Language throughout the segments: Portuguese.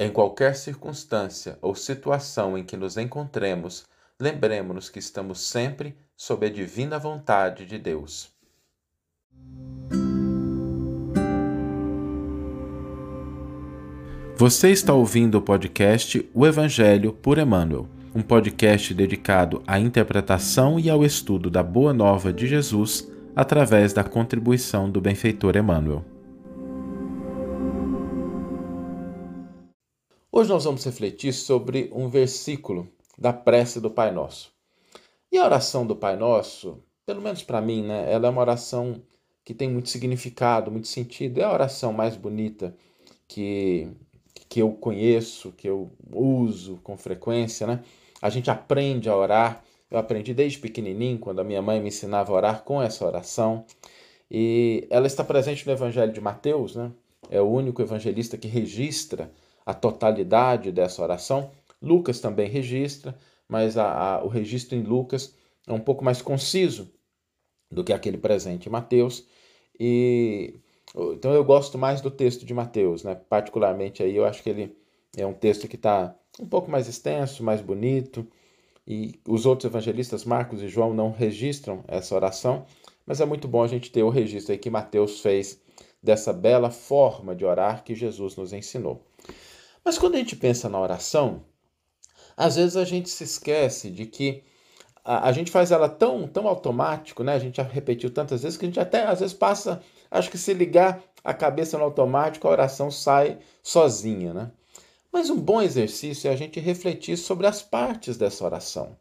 Em qualquer circunstância ou situação em que nos encontremos, lembremos-nos que estamos sempre sob a divina vontade de Deus. Você está ouvindo o podcast O Evangelho por Emmanuel, um podcast dedicado à interpretação e ao estudo da Boa Nova de Jesus através da contribuição do benfeitor Emmanuel. Hoje nós vamos refletir sobre um versículo da prece do Pai Nosso. E a oração do Pai Nosso, pelo menos para mim, né, ela é uma oração que tem muito significado, muito sentido. É a oração mais bonita que, que eu conheço, que eu uso com frequência, né? A gente aprende a orar. Eu aprendi desde pequenininho, quando a minha mãe me ensinava a orar com essa oração. E ela está presente no Evangelho de Mateus, né? É o único evangelista que registra a totalidade dessa oração. Lucas também registra, mas a, a, o registro em Lucas é um pouco mais conciso do que aquele presente em Mateus. E então eu gosto mais do texto de Mateus, né? Particularmente aí eu acho que ele é um texto que está um pouco mais extenso, mais bonito. E os outros evangelistas, Marcos e João, não registram essa oração, mas é muito bom a gente ter o registro aí que Mateus fez dessa bela forma de orar que Jesus nos ensinou. Mas quando a gente pensa na oração, às vezes a gente se esquece de que a, a gente faz ela tão, tão automático, né? A gente já repetiu tantas vezes que a gente até às vezes passa, acho que se ligar a cabeça no automático, a oração sai sozinha, né? Mas um bom exercício é a gente refletir sobre as partes dessa oração.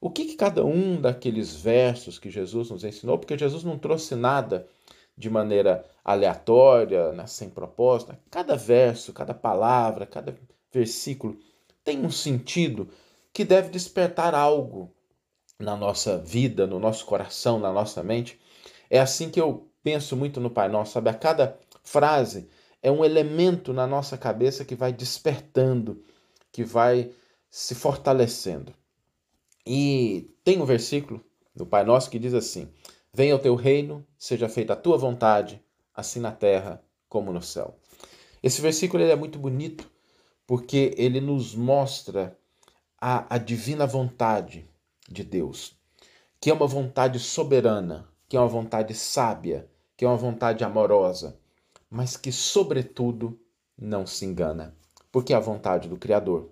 O que, que cada um daqueles versos que Jesus nos ensinou, porque Jesus não trouxe nada de maneira aleatória, né, sem propósito. Cada verso, cada palavra, cada versículo tem um sentido que deve despertar algo na nossa vida, no nosso coração, na nossa mente. É assim que eu penso muito no Pai Nosso, sabe? A cada frase é um elemento na nossa cabeça que vai despertando, que vai se fortalecendo. E tem um versículo do Pai Nosso que diz assim: Venha o teu reino, seja feita a tua vontade, assim na terra como no céu. Esse versículo é muito bonito porque ele nos mostra a, a divina vontade de Deus, que é uma vontade soberana, que é uma vontade sábia, que é uma vontade amorosa, mas que, sobretudo, não se engana, porque é a vontade do Criador.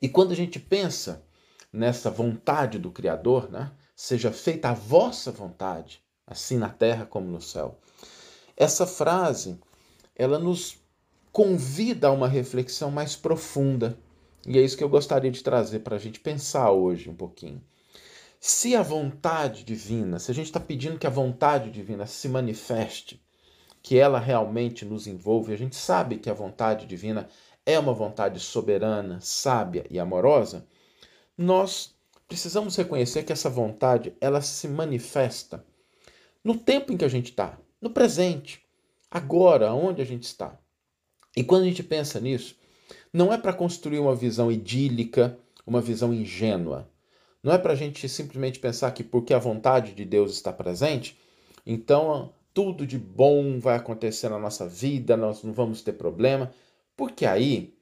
E quando a gente pensa nessa vontade do Criador, né, seja feita a vossa vontade, assim na terra como no céu. Essa frase, ela nos convida a uma reflexão mais profunda. E é isso que eu gostaria de trazer para a gente pensar hoje um pouquinho. Se a vontade divina, se a gente está pedindo que a vontade divina se manifeste, que ela realmente nos envolve, a gente sabe que a vontade divina é uma vontade soberana, sábia e amorosa, nós precisamos reconhecer que essa vontade ela se manifesta no tempo em que a gente está, no presente, agora, onde a gente está. E quando a gente pensa nisso, não é para construir uma visão idílica, uma visão ingênua. Não é para a gente simplesmente pensar que porque a vontade de Deus está presente, então tudo de bom vai acontecer na nossa vida, nós não vamos ter problema, porque aí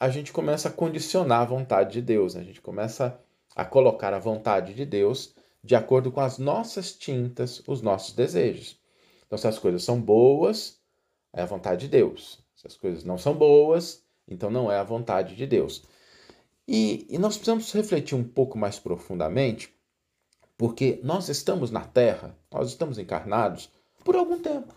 a gente começa a condicionar a vontade de Deus, né? a gente começa a colocar a vontade de Deus de acordo com as nossas tintas, os nossos desejos. Então, se as coisas são boas, é a vontade de Deus. Se as coisas não são boas, então não é a vontade de Deus. E, e nós precisamos refletir um pouco mais profundamente, porque nós estamos na Terra, nós estamos encarnados por algum tempo.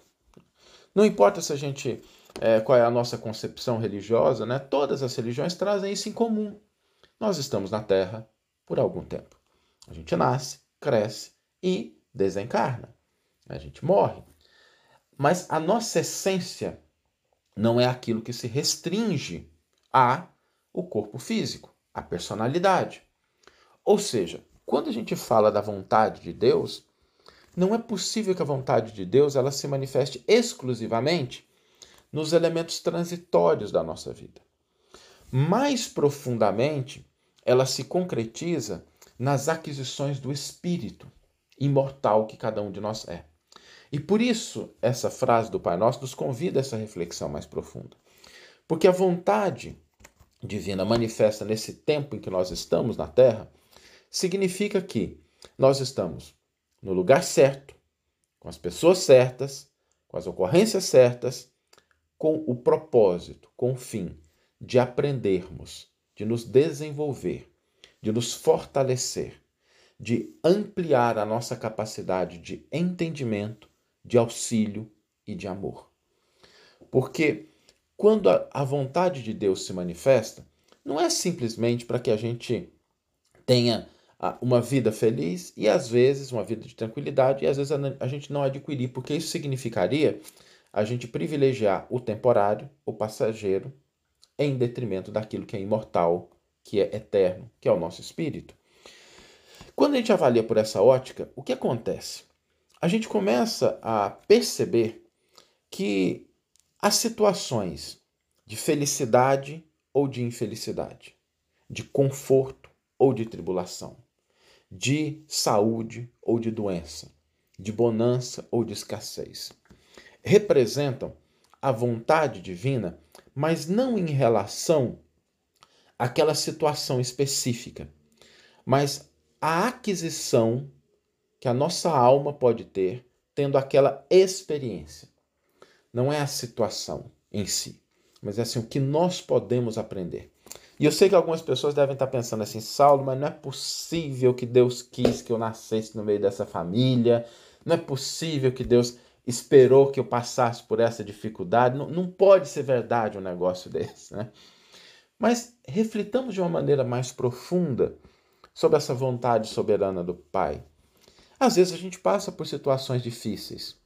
Não importa se a gente é, qual é a nossa concepção religiosa, né? Todas as religiões trazem isso em comum. Nós estamos na Terra por algum tempo. A gente nasce, cresce e desencarna. A gente morre. Mas a nossa essência não é aquilo que se restringe a o corpo físico, a personalidade. Ou seja, quando a gente fala da vontade de Deus, não é possível que a vontade de Deus ela se manifeste exclusivamente nos elementos transitórios da nossa vida. Mais profundamente, ela se concretiza nas aquisições do espírito imortal que cada um de nós é. E por isso essa frase do Pai Nosso nos convida a essa reflexão mais profunda. Porque a vontade divina manifesta nesse tempo em que nós estamos na Terra significa que nós estamos no lugar certo, com as pessoas certas, com as ocorrências certas, com o propósito, com o fim de aprendermos, de nos desenvolver, de nos fortalecer, de ampliar a nossa capacidade de entendimento, de auxílio e de amor. Porque quando a vontade de Deus se manifesta, não é simplesmente para que a gente tenha ah, uma vida feliz e às vezes uma vida de tranquilidade e às vezes a gente não adquirir, porque isso significaria a gente privilegiar o temporário, o passageiro, em detrimento daquilo que é imortal, que é eterno, que é o nosso espírito. Quando a gente avalia por essa ótica, o que acontece? A gente começa a perceber que as situações de felicidade ou de infelicidade, de conforto ou de tribulação, de saúde ou de doença, de bonança ou de escassez, representam a vontade divina, mas não em relação àquela situação específica, mas a aquisição que a nossa alma pode ter tendo aquela experiência. Não é a situação em si, mas é assim o que nós podemos aprender. E eu sei que algumas pessoas devem estar pensando assim, Saulo, mas não é possível que Deus quis que eu nascesse no meio dessa família, não é possível que Deus esperou que eu passasse por essa dificuldade. Não, não pode ser verdade um negócio desse, né? Mas reflitamos de uma maneira mais profunda sobre essa vontade soberana do Pai. Às vezes a gente passa por situações difíceis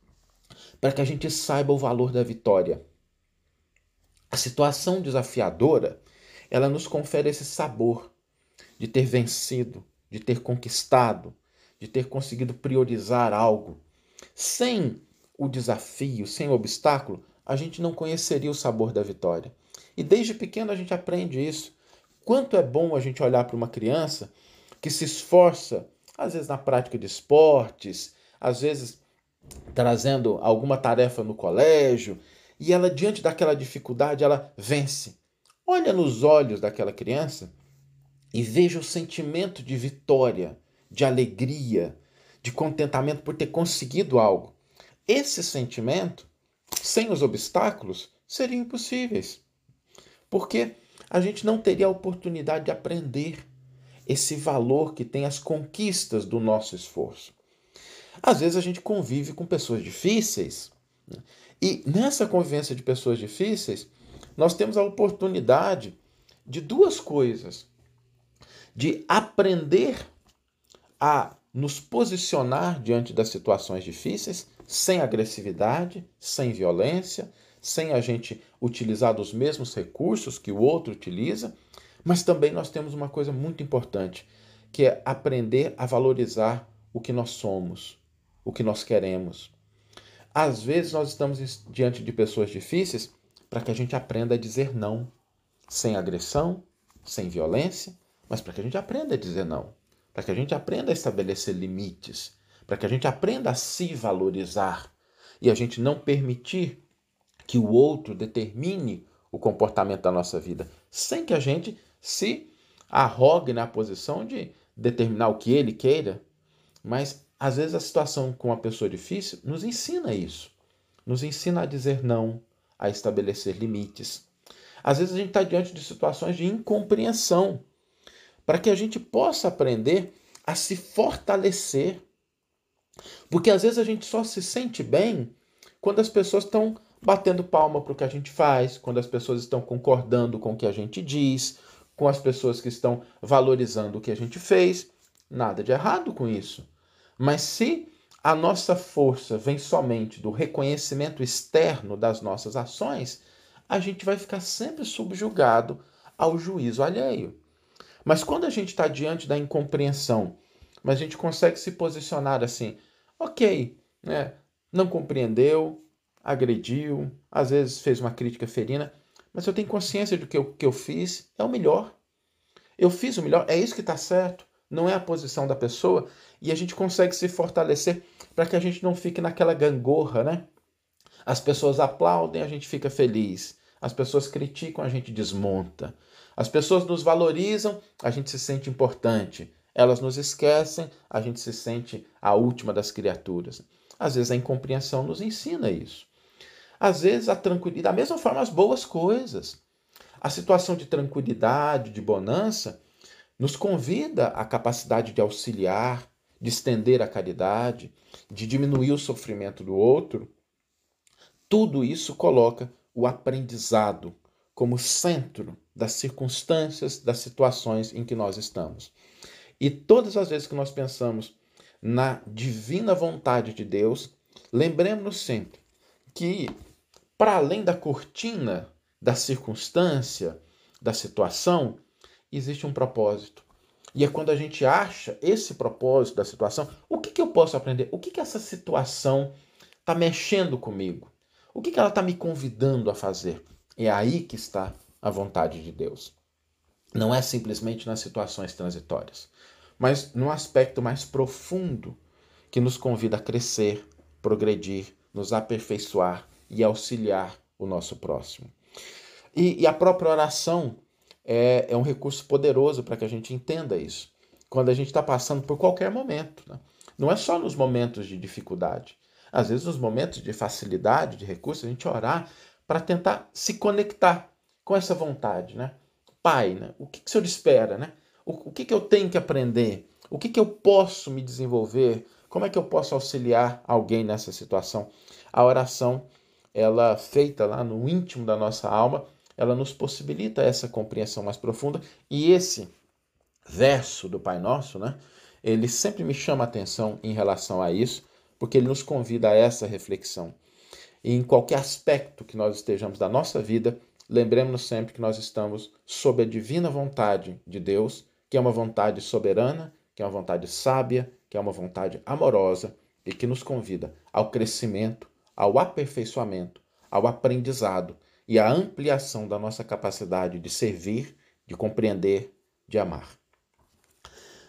para que a gente saiba o valor da vitória. A situação desafiadora, ela nos confere esse sabor de ter vencido, de ter conquistado, de ter conseguido priorizar algo. Sem o desafio, sem o obstáculo, a gente não conheceria o sabor da vitória. E desde pequeno a gente aprende isso. Quanto é bom a gente olhar para uma criança que se esforça, às vezes na prática de esportes, às vezes trazendo alguma tarefa no colégio, e ela, diante daquela dificuldade, ela vence. Olha nos olhos daquela criança e veja o sentimento de vitória, de alegria, de contentamento por ter conseguido algo. Esse sentimento, sem os obstáculos, seria impossíveis. Porque a gente não teria a oportunidade de aprender esse valor que tem as conquistas do nosso esforço. Às vezes a gente convive com pessoas difíceis, né? e nessa convivência de pessoas difíceis, nós temos a oportunidade de duas coisas: de aprender a nos posicionar diante das situações difíceis sem agressividade, sem violência, sem a gente utilizar dos mesmos recursos que o outro utiliza, mas também nós temos uma coisa muito importante, que é aprender a valorizar o que nós somos, o que nós queremos. Às vezes nós estamos diante de pessoas difíceis para que a gente aprenda a dizer não, sem agressão, sem violência, mas para que a gente aprenda a dizer não, para que a gente aprenda a estabelecer limites, para que a gente aprenda a se valorizar e a gente não permitir que o outro determine o comportamento da nossa vida, sem que a gente se arrogue na posição de determinar o que ele queira, mas às vezes a situação com uma pessoa difícil nos ensina isso. Nos ensina a dizer não, a estabelecer limites. Às vezes a gente está diante de situações de incompreensão, para que a gente possa aprender a se fortalecer. Porque às vezes a gente só se sente bem quando as pessoas estão batendo palma para o que a gente faz, quando as pessoas estão concordando com o que a gente diz, com as pessoas que estão valorizando o que a gente fez. Nada de errado com isso. Mas se a nossa força vem somente do reconhecimento externo das nossas ações, a gente vai ficar sempre subjugado ao juízo alheio. Mas quando a gente está diante da incompreensão, mas a gente consegue se posicionar assim, ok, né, não compreendeu, agrediu, às vezes fez uma crítica ferina, mas eu tenho consciência de que o que eu fiz é o melhor. Eu fiz o melhor, é isso que está certo não é a posição da pessoa, e a gente consegue se fortalecer para que a gente não fique naquela gangorra, né? As pessoas aplaudem, a gente fica feliz. As pessoas criticam, a gente desmonta. As pessoas nos valorizam, a gente se sente importante. Elas nos esquecem, a gente se sente a última das criaturas. Às vezes a incompreensão nos ensina isso. Às vezes a tranquilidade, da mesma forma as boas coisas. A situação de tranquilidade, de bonança, nos convida à capacidade de auxiliar, de estender a caridade, de diminuir o sofrimento do outro. Tudo isso coloca o aprendizado como centro das circunstâncias, das situações em que nós estamos. E todas as vezes que nós pensamos na divina vontade de Deus, lembremos-nos sempre que, para além da cortina da circunstância, da situação, existe um propósito. E é quando a gente acha esse propósito da situação, o que, que eu posso aprender? O que, que essa situação está mexendo comigo? O que, que ela está me convidando a fazer? É aí que está a vontade de Deus. Não é simplesmente nas situações transitórias, mas no aspecto mais profundo que nos convida a crescer, progredir, nos aperfeiçoar e auxiliar o nosso próximo. E, e a própria oração é, é um recurso poderoso para que a gente entenda isso. Quando a gente está passando por qualquer momento. Né? Não é só nos momentos de dificuldade. Às vezes, nos momentos de facilidade, de recurso, a gente orar para tentar se conectar com essa vontade. Né? Pai, né? o que, que o Senhor espera? Né? O, o que, que eu tenho que aprender? O que, que eu posso me desenvolver? Como é que eu posso auxiliar alguém nessa situação? A oração, ela feita lá no íntimo da nossa alma, ela nos possibilita essa compreensão mais profunda. E esse verso do Pai Nosso, né, ele sempre me chama a atenção em relação a isso, porque ele nos convida a essa reflexão. E em qualquer aspecto que nós estejamos da nossa vida, lembremos-nos sempre que nós estamos sob a divina vontade de Deus, que é uma vontade soberana, que é uma vontade sábia, que é uma vontade amorosa e que nos convida ao crescimento, ao aperfeiçoamento, ao aprendizado e a ampliação da nossa capacidade de servir, de compreender, de amar.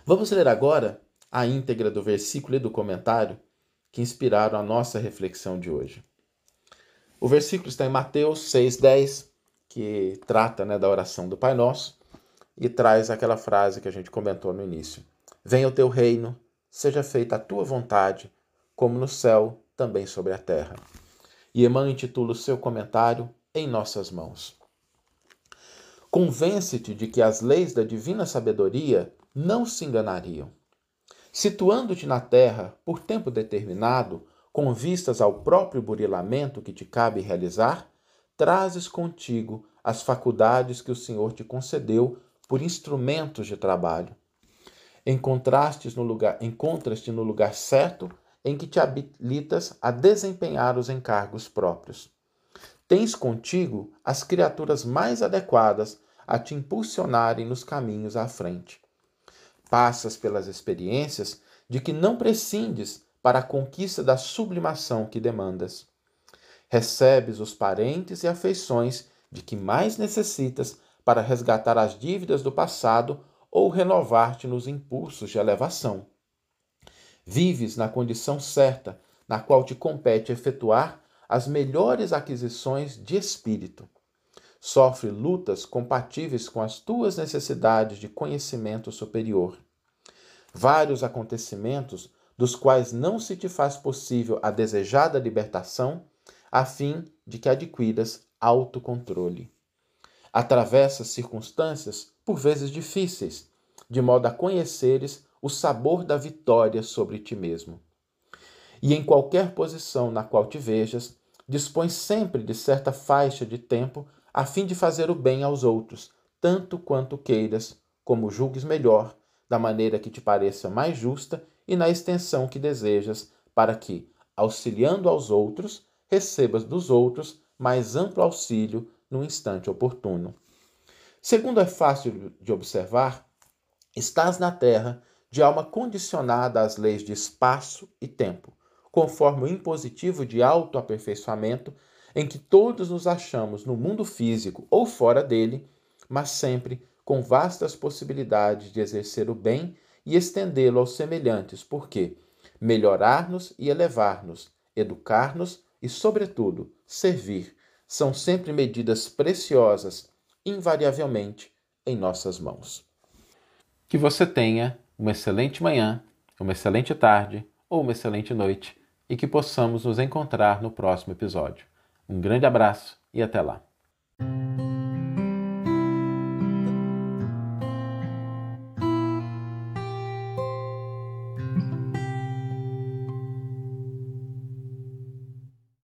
Vamos ler agora a íntegra do versículo e do comentário que inspiraram a nossa reflexão de hoje. O versículo está em Mateus 6,10, que trata né, da oração do Pai Nosso e traz aquela frase que a gente comentou no início: Venha o teu reino, seja feita a tua vontade, como no céu, também sobre a terra. E Emmanuel intitula o seu comentário em nossas mãos. Convence-te de que as leis da divina sabedoria não se enganariam. Situando-te na terra por tempo determinado, com vistas ao próprio burilamento que te cabe realizar, trazes contigo as faculdades que o Senhor te concedeu por instrumentos de trabalho. Encontrastes no lugar, encontras-te no lugar certo em que te habilitas a desempenhar os encargos próprios. Tens contigo as criaturas mais adequadas a te impulsionarem nos caminhos à frente. Passas pelas experiências de que não prescindes para a conquista da sublimação que demandas. Recebes os parentes e afeições de que mais necessitas para resgatar as dívidas do passado ou renovar-te nos impulsos de elevação. Vives na condição certa na qual te compete efetuar as melhores aquisições de espírito. Sofre lutas compatíveis com as tuas necessidades de conhecimento superior. Vários acontecimentos dos quais não se te faz possível a desejada libertação, a fim de que adquiras autocontrole. Atravessas circunstâncias, por vezes difíceis, de modo a conheceres o sabor da vitória sobre ti mesmo. E em qualquer posição na qual te vejas, dispõe sempre de certa faixa de tempo a fim de fazer o bem aos outros, tanto quanto queiras, como julgues melhor, da maneira que te pareça mais justa e na extensão que desejas, para que, auxiliando aos outros, recebas dos outros mais amplo auxílio no instante oportuno. Segundo é fácil de observar, estás na terra de alma condicionada às leis de espaço e tempo, conforme o impositivo de autoaperfeiçoamento em que todos nos achamos no mundo físico ou fora dele, mas sempre com vastas possibilidades de exercer o bem e estendê-lo aos semelhantes, porque melhorar-nos e elevar-nos, educar-nos e, sobretudo, servir são sempre medidas preciosas, invariavelmente em nossas mãos. Que você tenha uma excelente manhã, uma excelente tarde ou uma excelente noite e que possamos nos encontrar no próximo episódio. Um grande abraço e até lá.